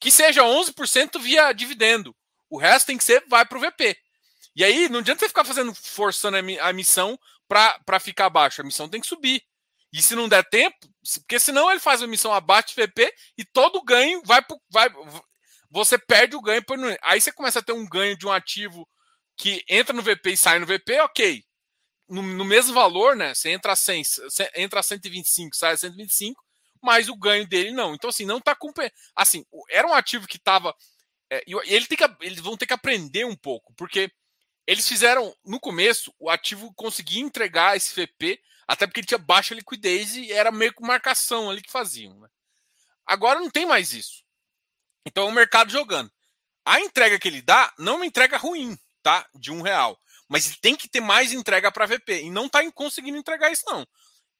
Que seja 11% via dividendo. O resto tem que ser, vai para o VP. E aí, não adianta você ficar fazendo, forçando a missão para ficar abaixo. A missão tem que subir. E se não der tempo, porque senão ele faz a missão abaixo do VP e todo o ganho vai, pro, vai você perde o ganho. Aí você começa a ter um ganho de um ativo que entra no VP e sai no VP, ok no, no, mesmo valor, né? Você entra a 100, entra a 125, sai a 125, mas o ganho dele não. Então, assim, não tá com. Assim, era um ativo que tava. É, ele tem que, eles vão ter que aprender um pouco, porque eles fizeram, no começo, o ativo conseguia entregar esse VP, até porque ele tinha baixa liquidez e era meio com marcação ali que faziam. Né? Agora não tem mais isso. Então é o mercado jogando. A entrega que ele dá não é uma entrega ruim, tá? De um real mas tem que ter mais entrega para VP e não está conseguindo entregar isso não.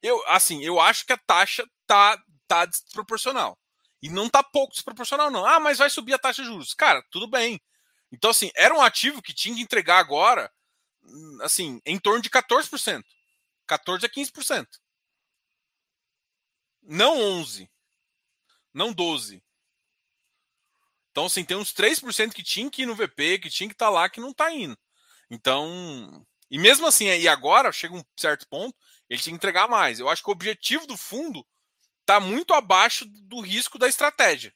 Eu, assim, eu acho que a taxa tá tá desproporcional. E não tá pouco desproporcional não. Ah, mas vai subir a taxa de juros. Cara, tudo bem. Então assim, era um ativo que tinha que entregar agora assim, em torno de 14%. 14 a 15%. Não 11. Não 12. Então, assim, tem uns 3% que tinha que ir no VP, que tinha que estar tá lá, que não está indo. Então, e mesmo assim, e agora chega um certo ponto, ele tem que entregar mais. Eu acho que o objetivo do fundo está muito abaixo do risco da estratégia.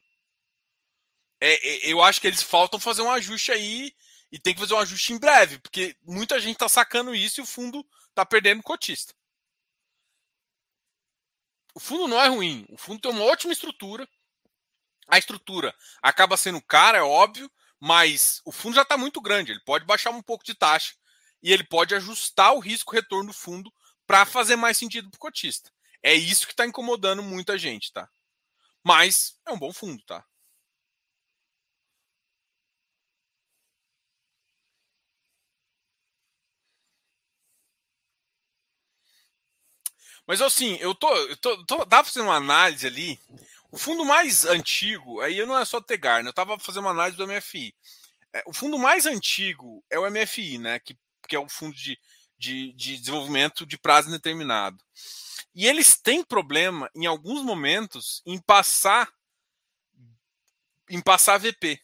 É, é, eu acho que eles faltam fazer um ajuste aí e tem que fazer um ajuste em breve, porque muita gente está sacando isso e o fundo está perdendo cotista. O fundo não é ruim, o fundo tem uma ótima estrutura. A estrutura acaba sendo cara, é óbvio, mas o fundo já está muito grande, ele pode baixar um pouco de taxa e ele pode ajustar o risco-retorno do fundo para fazer mais sentido para o cotista. É isso que está incomodando muita gente, tá? Mas é um bom fundo, tá? Mas assim, eu tô, eu tô, tô tava fazendo uma análise ali o fundo mais antigo, aí não é só Tegar, né? Eu estava fazendo uma análise do MFI. É, o fundo mais antigo é o MFI, né? Que, que é o fundo de, de, de desenvolvimento de prazo indeterminado. E eles têm problema, em alguns momentos, em passar em passar VP.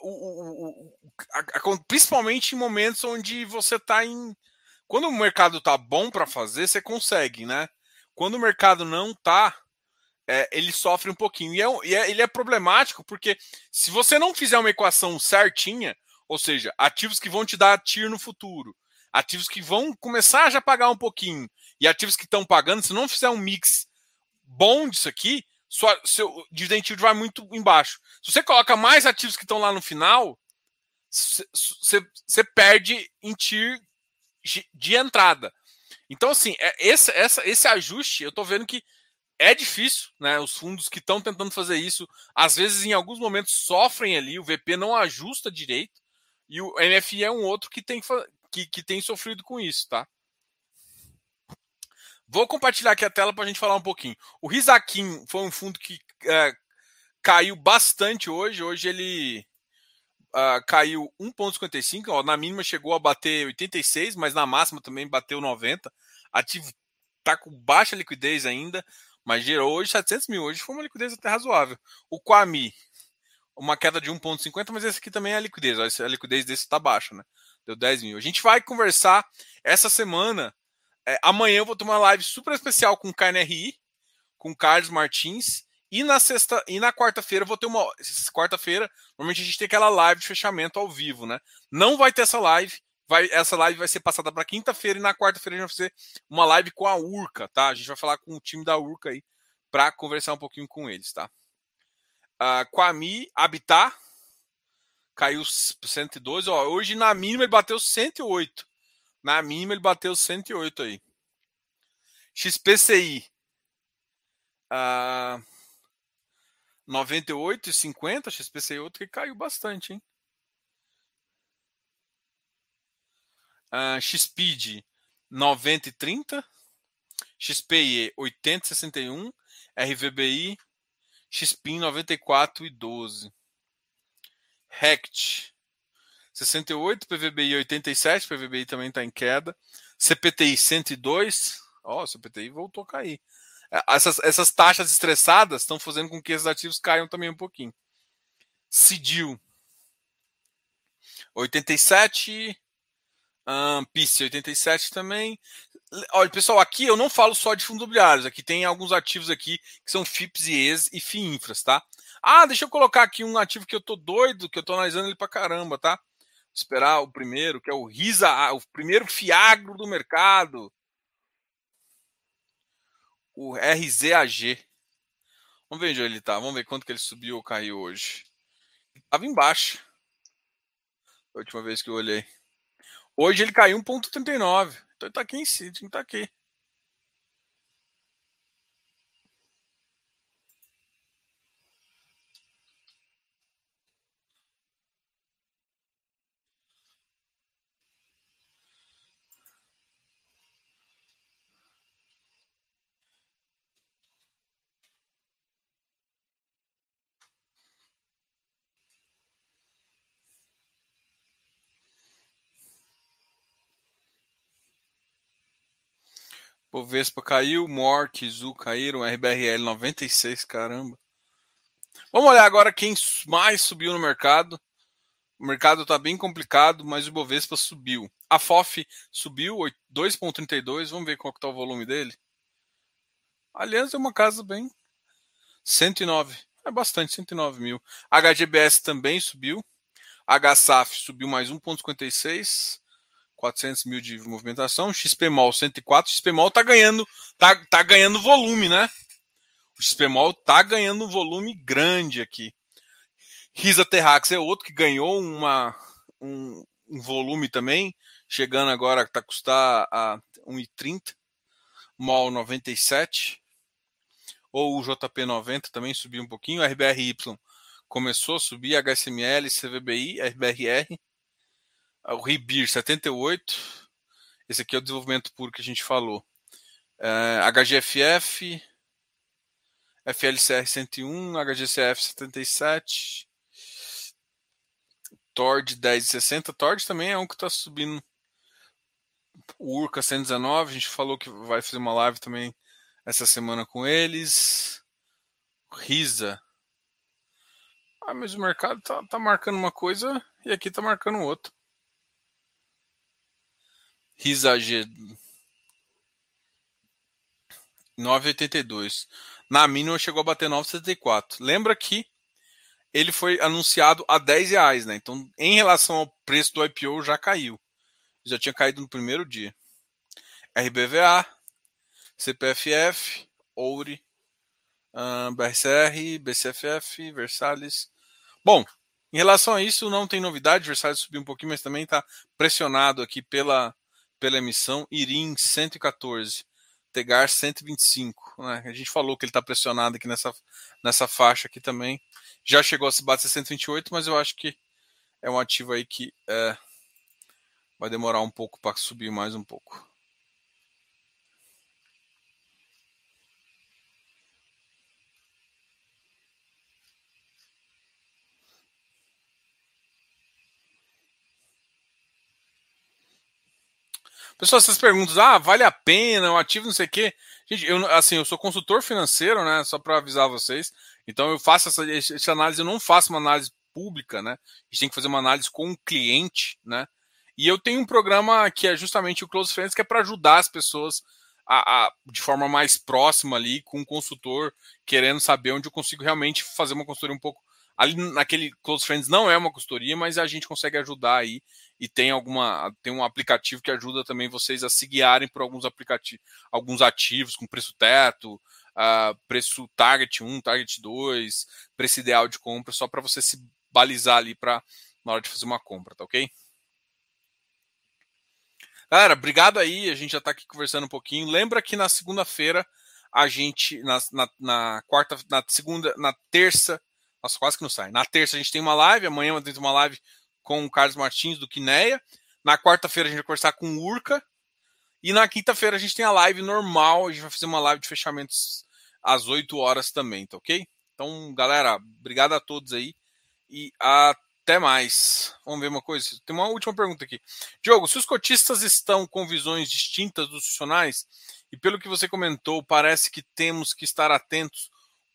O, o, o, a, principalmente em momentos onde você está em. Quando o mercado está bom para fazer, você consegue, né? Quando o mercado não está, é, ele sofre um pouquinho. E, é, e é, ele é problemático porque se você não fizer uma equação certinha, ou seja, ativos que vão te dar TIR no futuro, ativos que vão começar a já pagar um pouquinho, e ativos que estão pagando, se não fizer um mix bom disso aqui, sua, seu dividend yield vai muito embaixo. Se você coloca mais ativos que estão lá no final, você perde em TIR de entrada. Então, assim, é, esse, essa, esse ajuste, eu estou vendo que é difícil, né? Os fundos que estão tentando fazer isso, às vezes, em alguns momentos, sofrem ali, o VP não ajusta direito, e o NFI é um outro que tem, que, que tem sofrido com isso, tá? Vou compartilhar aqui a tela para a gente falar um pouquinho. O Rizakin foi um fundo que é, caiu bastante hoje. Hoje ele uh, caiu 1,55. Na mínima chegou a bater 86, mas na máxima também bateu 90. Ativo está com baixa liquidez ainda mas gerou hoje 700 mil. Hoje foi uma liquidez até razoável. O Quami, uma queda de 1,50, mas esse aqui também é a liquidez. A liquidez desse está baixa, né? Deu 10 mil. A gente vai conversar essa semana. É, amanhã eu vou ter uma live super especial com o KNRI, com o Carlos Martins. E na sexta e na quarta-feira vou ter uma. Quarta-feira, normalmente a gente tem aquela live de fechamento ao vivo, né? Não vai ter essa live vai, essa live vai ser passada para quinta-feira e na quarta-feira a gente vai fazer uma live com a Urca, tá? A gente vai falar com o time da Urca aí para conversar um pouquinho com eles, tá? Uh, Quami Habitat caiu 102, ó, hoje na mínima ele bateu 108. Na mínima ele bateu 108 aí. XPCI uh, 98,50, XPCI outro que caiu bastante, hein? Uh, XPID 90 e 30, XPIE 80 e 61, RVBI XPIN 94 e 12. RECT 68, PVBI 87, PVBI também está em queda. CPTI 102, ó, oh, CPTI voltou a cair. É, essas, essas taxas estressadas estão fazendo com que esses ativos caiam também um pouquinho. CIDIL 87, um, PIS 87 também. Olha, pessoal, aqui eu não falo só de fundos imobiliários. Aqui tem alguns ativos aqui que são FIPS e ES e FIINFRAS, tá? Ah, deixa eu colocar aqui um ativo que eu tô doido, que eu tô analisando ele pra caramba, tá? Vou esperar o primeiro, que é o RISA, o primeiro fiagro do mercado. O RZAG. Vamos ver onde ele tá. Vamos ver quanto que ele subiu ou caiu hoje. Tava embaixo. A última vez que eu olhei. Hoje ele caiu 1,39. Então ele está aqui em si, está aqui. Bovespa caiu, Mork, Zu caíram, RBRL 96, caramba. Vamos olhar agora quem mais subiu no mercado. O mercado está bem complicado, mas o Bovespa subiu. A FOF subiu 2,32. Vamos ver qual está o volume dele. Aliás, é uma casa bem. 109. É bastante, 109 mil. HGBS também subiu. HSAF subiu mais 1,56. 400 mil de movimentação, XPMOL 104, XPMOL tá ganhando, tá, tá ganhando volume, né? O XPMOL tá ganhando um volume grande aqui. Risa Terrax é outro que ganhou uma, um, um volume também, chegando agora tá custar a 1,30. MOL 97. Ou o JP90 também subiu um pouquinho. RBRY começou a subir. HSML, CVBI, RBRR o Ribir 78. Esse aqui é o desenvolvimento puro que a gente falou. É, HGFF, FLCR 101, HGCF 77, Tord 1060. Tord também é um que está subindo. O Urca 119, a gente falou que vai fazer uma live também essa semana com eles. Risa. Ah, mas o mercado tá, tá marcando uma coisa e aqui tá marcando outra. Risage 9,82. Na mínima chegou a bater 9,74. Lembra que ele foi anunciado a 10 reais, né? Então, em relação ao preço do IPO, já caiu. Já tinha caído no primeiro dia. RBVA, CPFF, Ouri, BRCR, BCFF, Versalhes. Bom, em relação a isso, não tem novidade. Versalhes subiu um pouquinho, mas também está pressionado aqui pela, pela emissão. Irim 114, Tegar 125. Né? A gente falou que ele está pressionado aqui nessa, nessa faixa aqui também. Já chegou a se bater 128, mas eu acho que é um ativo aí que é, vai demorar um pouco para subir mais um pouco. Pessoal, essas perguntas, ah, vale a pena, o ativo não sei o quê. Gente, eu, assim, eu sou consultor financeiro, né? Só para avisar vocês. Então eu faço essa, essa análise, eu não faço uma análise pública, né? A gente tem que fazer uma análise com o cliente, né? E eu tenho um programa que é justamente o Close Friends, que é para ajudar as pessoas a, a, de forma mais próxima ali, com um consultor, querendo saber onde eu consigo realmente fazer uma consultoria um pouco ali naquele Close Friends não é uma consultoria, mas a gente consegue ajudar aí e tem alguma tem um aplicativo que ajuda também vocês a se guiarem por alguns aplicativos, alguns ativos com preço teto, uh, preço target 1, target 2, preço ideal de compra, só para você se balizar ali para na hora de fazer uma compra, tá OK? Galera, obrigado aí, a gente já está aqui conversando um pouquinho. Lembra que na segunda-feira a gente na, na, na quarta, na segunda, na terça nossa, quase que não sai. Na terça a gente tem uma live, amanhã tem uma live com o Carlos Martins do Quineia. Na quarta-feira a gente vai conversar com o Urca. E na quinta-feira a gente tem a live normal. A gente vai fazer uma live de fechamentos às 8 horas também, tá ok? Então, galera, obrigado a todos aí. E até mais. Vamos ver uma coisa. Tem uma última pergunta aqui. Diogo, se os cotistas estão com visões distintas dos funcionais, e pelo que você comentou, parece que temos que estar atentos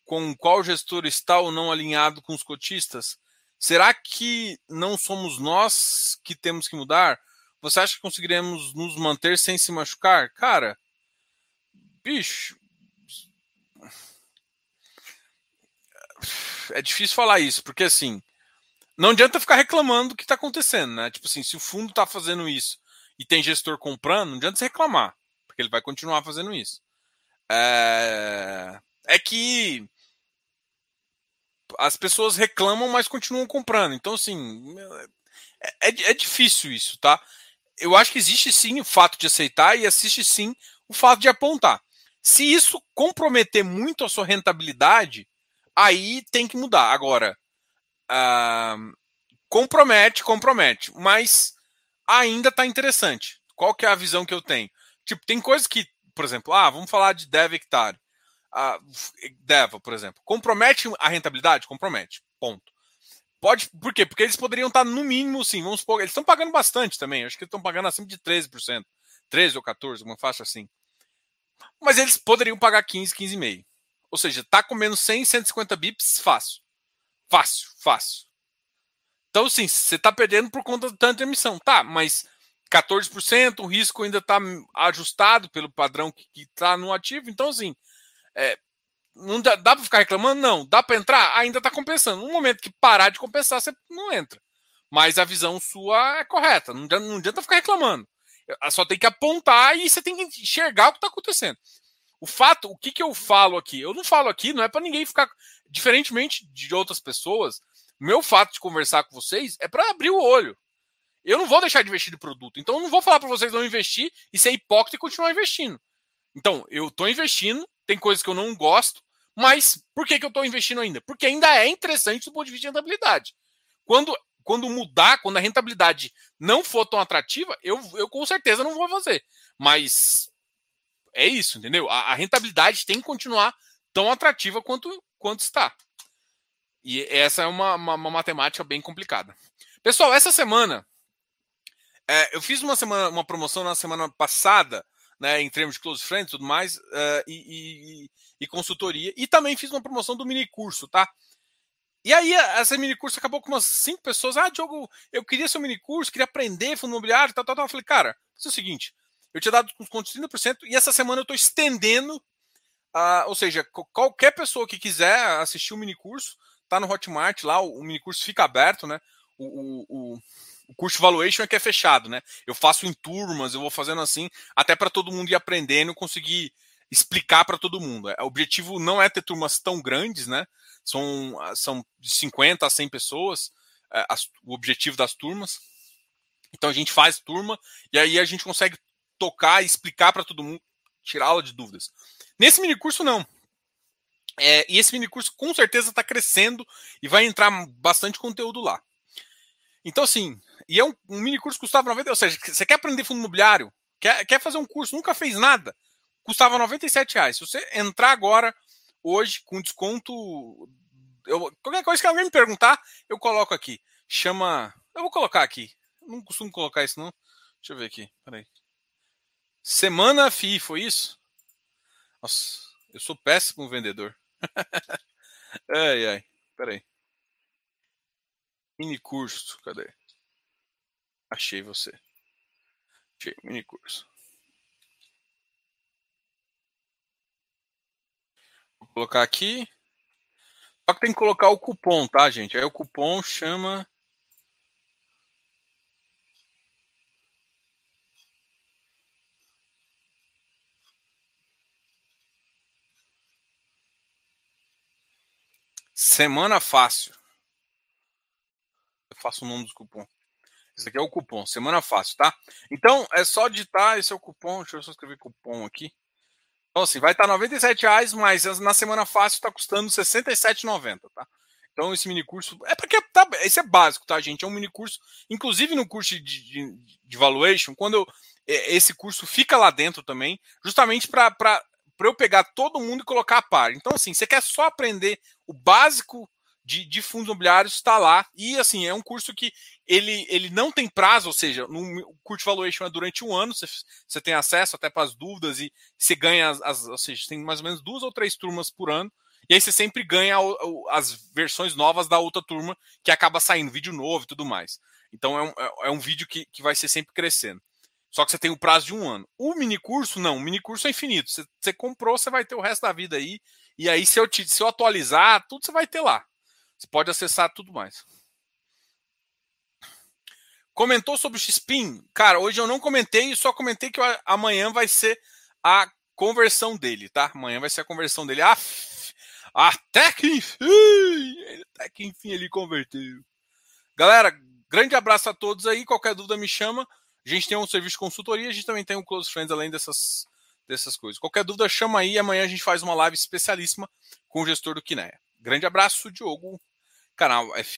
com qual gestor está ou não alinhado com os cotistas? Será que não somos nós que temos que mudar? Você acha que conseguiremos nos manter sem se machucar? Cara, bicho. É difícil falar isso, porque assim, não adianta ficar reclamando do que está acontecendo, né? Tipo assim, se o fundo está fazendo isso e tem gestor comprando, não adianta você reclamar, porque ele vai continuar fazendo isso. É, é que as pessoas reclamam, mas continuam comprando. Então, assim, é, é, é, difícil isso, tá? Eu acho que existe sim o fato de aceitar e existe sim o fato de apontar. Se isso comprometer muito a sua rentabilidade, aí tem que mudar. Agora, uh, compromete, compromete, mas ainda está interessante. Qual que é a visão que eu tenho? Tipo, tem coisas que, por exemplo, ah, vamos falar de dev hectare a Deva, por exemplo, compromete a rentabilidade? Compromete. Ponto. Pode, por quê? Porque eles poderiam estar no mínimo, sim, vamos supor, eles estão pagando bastante também, acho que estão pagando acima de 13%, 13 ou 14, uma faixa assim. Mas eles poderiam pagar 15, 15,5. Ou seja, tá comendo 100, 150 bips fácil. Fácil, fácil. Então, sim, você está perdendo por conta de tanta emissão. Tá, mas 14%, o risco ainda está ajustado pelo padrão que está no ativo. Então, assim, é, não dá, dá para ficar reclamando? Não. Dá para entrar? Ainda está compensando. No momento que parar de compensar, você não entra. Mas a visão sua é correta. Não adianta, não adianta ficar reclamando. Só tem que apontar e você tem que enxergar o que está acontecendo. O fato, o que, que eu falo aqui? Eu não falo aqui, não é para ninguém ficar. Diferentemente de outras pessoas, meu fato de conversar com vocês é para abrir o olho. Eu não vou deixar de investir no produto. Então eu não vou falar para vocês não investir e ser hipócrita e continuar investindo. Então, eu estou investindo, tem coisas que eu não gosto, mas por que, que eu estou investindo ainda? Porque ainda é interessante do ponto de vista de rentabilidade. Quando, quando mudar, quando a rentabilidade não for tão atrativa, eu, eu com certeza não vou fazer. Mas é isso, entendeu? A, a rentabilidade tem que continuar tão atrativa quanto, quanto está. E essa é uma, uma, uma matemática bem complicada. Pessoal, essa semana é, eu fiz uma semana uma promoção na semana passada né, em termos de close friends e tudo mais, uh, e, e, e, consultoria. E também fiz uma promoção do mini curso, tá? E aí, essa mini curso acabou com umas cinco pessoas. Ah, Diogo, eu queria seu mini curso, queria aprender fundo imobiliário, tal, tal, tal. Eu falei, cara, isso é o seguinte: eu tinha dado uns contos de 30%, e essa semana eu estou estendendo Uh, ou seja, qualquer pessoa que quiser assistir o minicurso, tá no Hotmart lá, o, o minicurso fica aberto, né? O, o, o curso valuation é que é fechado, né? Eu faço em turmas, eu vou fazendo assim, até para todo mundo ir aprendendo, conseguir explicar para todo mundo. O objetivo não é ter turmas tão grandes, né? São, são de 50 a 100 pessoas, é, as, o objetivo das turmas. Então a gente faz turma e aí a gente consegue tocar e explicar para todo mundo, tirar aula de dúvidas. Nesse mini curso, não. É, e esse mini curso com certeza está crescendo e vai entrar bastante conteúdo lá. Então, assim, e é um, um mini curso que custava 90, ou seja, você quer aprender fundo imobiliário, quer, quer fazer um curso, nunca fez nada, custava 97 reais. Se você entrar agora, hoje, com desconto, eu, qualquer coisa que alguém me perguntar, eu coloco aqui. Chama. Eu vou colocar aqui. Não costumo colocar isso, não. Deixa eu ver aqui. Peraí. Semana FI, foi isso? Nossa, eu sou péssimo vendedor. ai, ai. Peraí. Mini curso, cadê? Achei você. Achei, mini curso. Vou colocar aqui. Só que tem que colocar o cupom, tá, gente? Aí o cupom chama. Semana fácil. Eu faço o nome do cupom. Esse aqui é o cupom, semana fácil, tá? Então é só digitar, esse é o cupom. Deixa eu só escrever cupom aqui. Então, assim, vai estar R$ reais, mas na semana fácil está custando R$ 67,90, tá? Então, esse mini curso. É porque tá, esse é básico, tá, gente? É um mini curso. Inclusive no curso de, de, de valuation, quando eu, é, esse curso fica lá dentro também, justamente para eu pegar todo mundo e colocar a par. Então, assim, você quer só aprender o básico de, de fundos imobiliários, está lá. E, assim, é um curso que ele, ele não tem prazo, ou seja, no Curte Valuation é durante um ano, você, você tem acesso até para as dúvidas e você ganha, as, as, ou seja, tem mais ou menos duas ou três turmas por ano, e aí você sempre ganha as versões novas da outra turma, que acaba saindo vídeo novo e tudo mais. Então é um, é, é um vídeo que, que vai ser sempre crescendo. Só que você tem o prazo de um ano. O mini curso, não, o mini curso é infinito. Você, você comprou, você vai ter o resto da vida aí. E aí, se eu, te, se eu atualizar, tudo você vai ter lá. Você pode acessar tudo mais. Comentou sobre o Xpin? Cara, hoje eu não comentei, só comentei que amanhã vai ser a conversão dele, tá? Amanhã vai ser a conversão dele. Ah, até que enfim! Até que enfim ele converteu. Galera, grande abraço a todos aí. Qualquer dúvida me chama. A gente tem um serviço de consultoria, a gente também tem um Close Friends além dessas, dessas coisas. Qualquer dúvida, chama aí. Amanhã a gente faz uma live especialíssima com o gestor do Kinea. Grande abraço, Diogo, canal F.